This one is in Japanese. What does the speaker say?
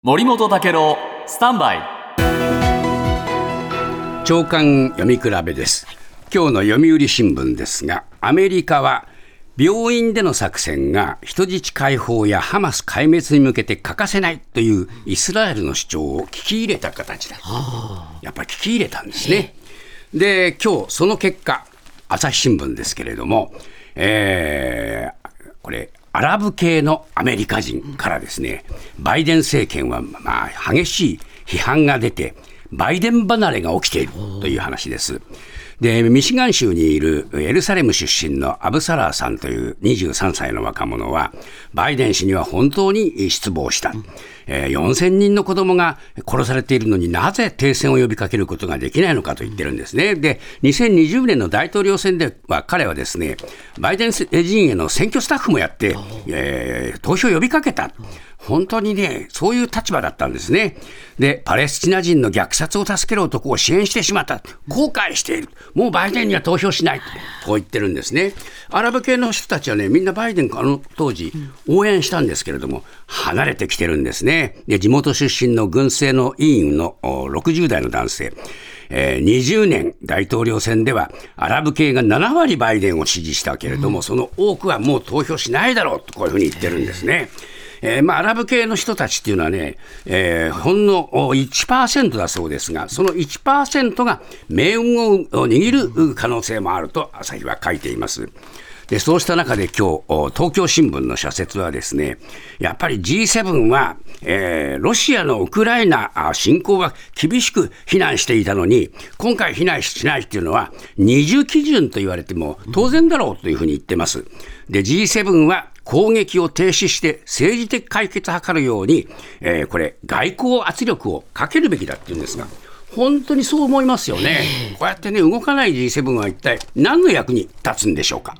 森本武郎スタンバイ。長官読み比べです。今日の読売新聞ですがアメリカは病院での作戦が人質解放やハマス壊滅に向けて欠かせないというイスラエルの主張を聞き入れた形だ。やっぱり聞き入れたんですね。で今日その結果朝日新聞ですけれども、えー、これアラブ系のアメリカ人からですね、バイデン政権はまあ激しい批判が出て、バイデン離れが起きているという話です。で、ミシガン州にいるエルサレム出身のアブサラーさんという23歳の若者は、バイデン氏には本当に失望した。えー、4000人の子供が殺されているのになぜ停戦を呼びかけることができないのかと言ってるんですね。で、2020年の大統領選では彼はですね、バイデン陣営の選挙スタッフもやって、えー、投票を呼びかけた。本当にね、そういう立場だったんですね。で、パレスチナ人の虐殺を助ける男を支援してしまった。後悔している。もうバイデンには投票しない。こう言ってるんですね。アラブ系の人たちはね、みんなバイデンあの当時応援したんですけれども、離れてきてるんですね。で、地元出身の軍政の委員の60代の男性。えー、20年大統領選ではアラブ系が7割バイデンを支持したけれども、その多くはもう投票しないだろうとこういうふうに言ってるんですね。えー、まあ、アラブ系の人たちっていうのはね、えー、ほんの1%だそうですが、その1%が命運を握る可能性もあると朝日は書いています。で、そうした中で今日、東京新聞の社説はですね、やっぱり G7 は、えー、ロシアのウクライナ侵攻は厳しく非難していたのに、今回非難しないっていうのは、二重基準と言われても当然だろうというふうに言ってます。で、G7 は攻撃を停止して政治的解決を図るように、えー、これ、外交圧力をかけるべきだっていうんですが、本当にそう思いますよね。こうやってね、動かない G7 は一体何の役に立つんでしょうか。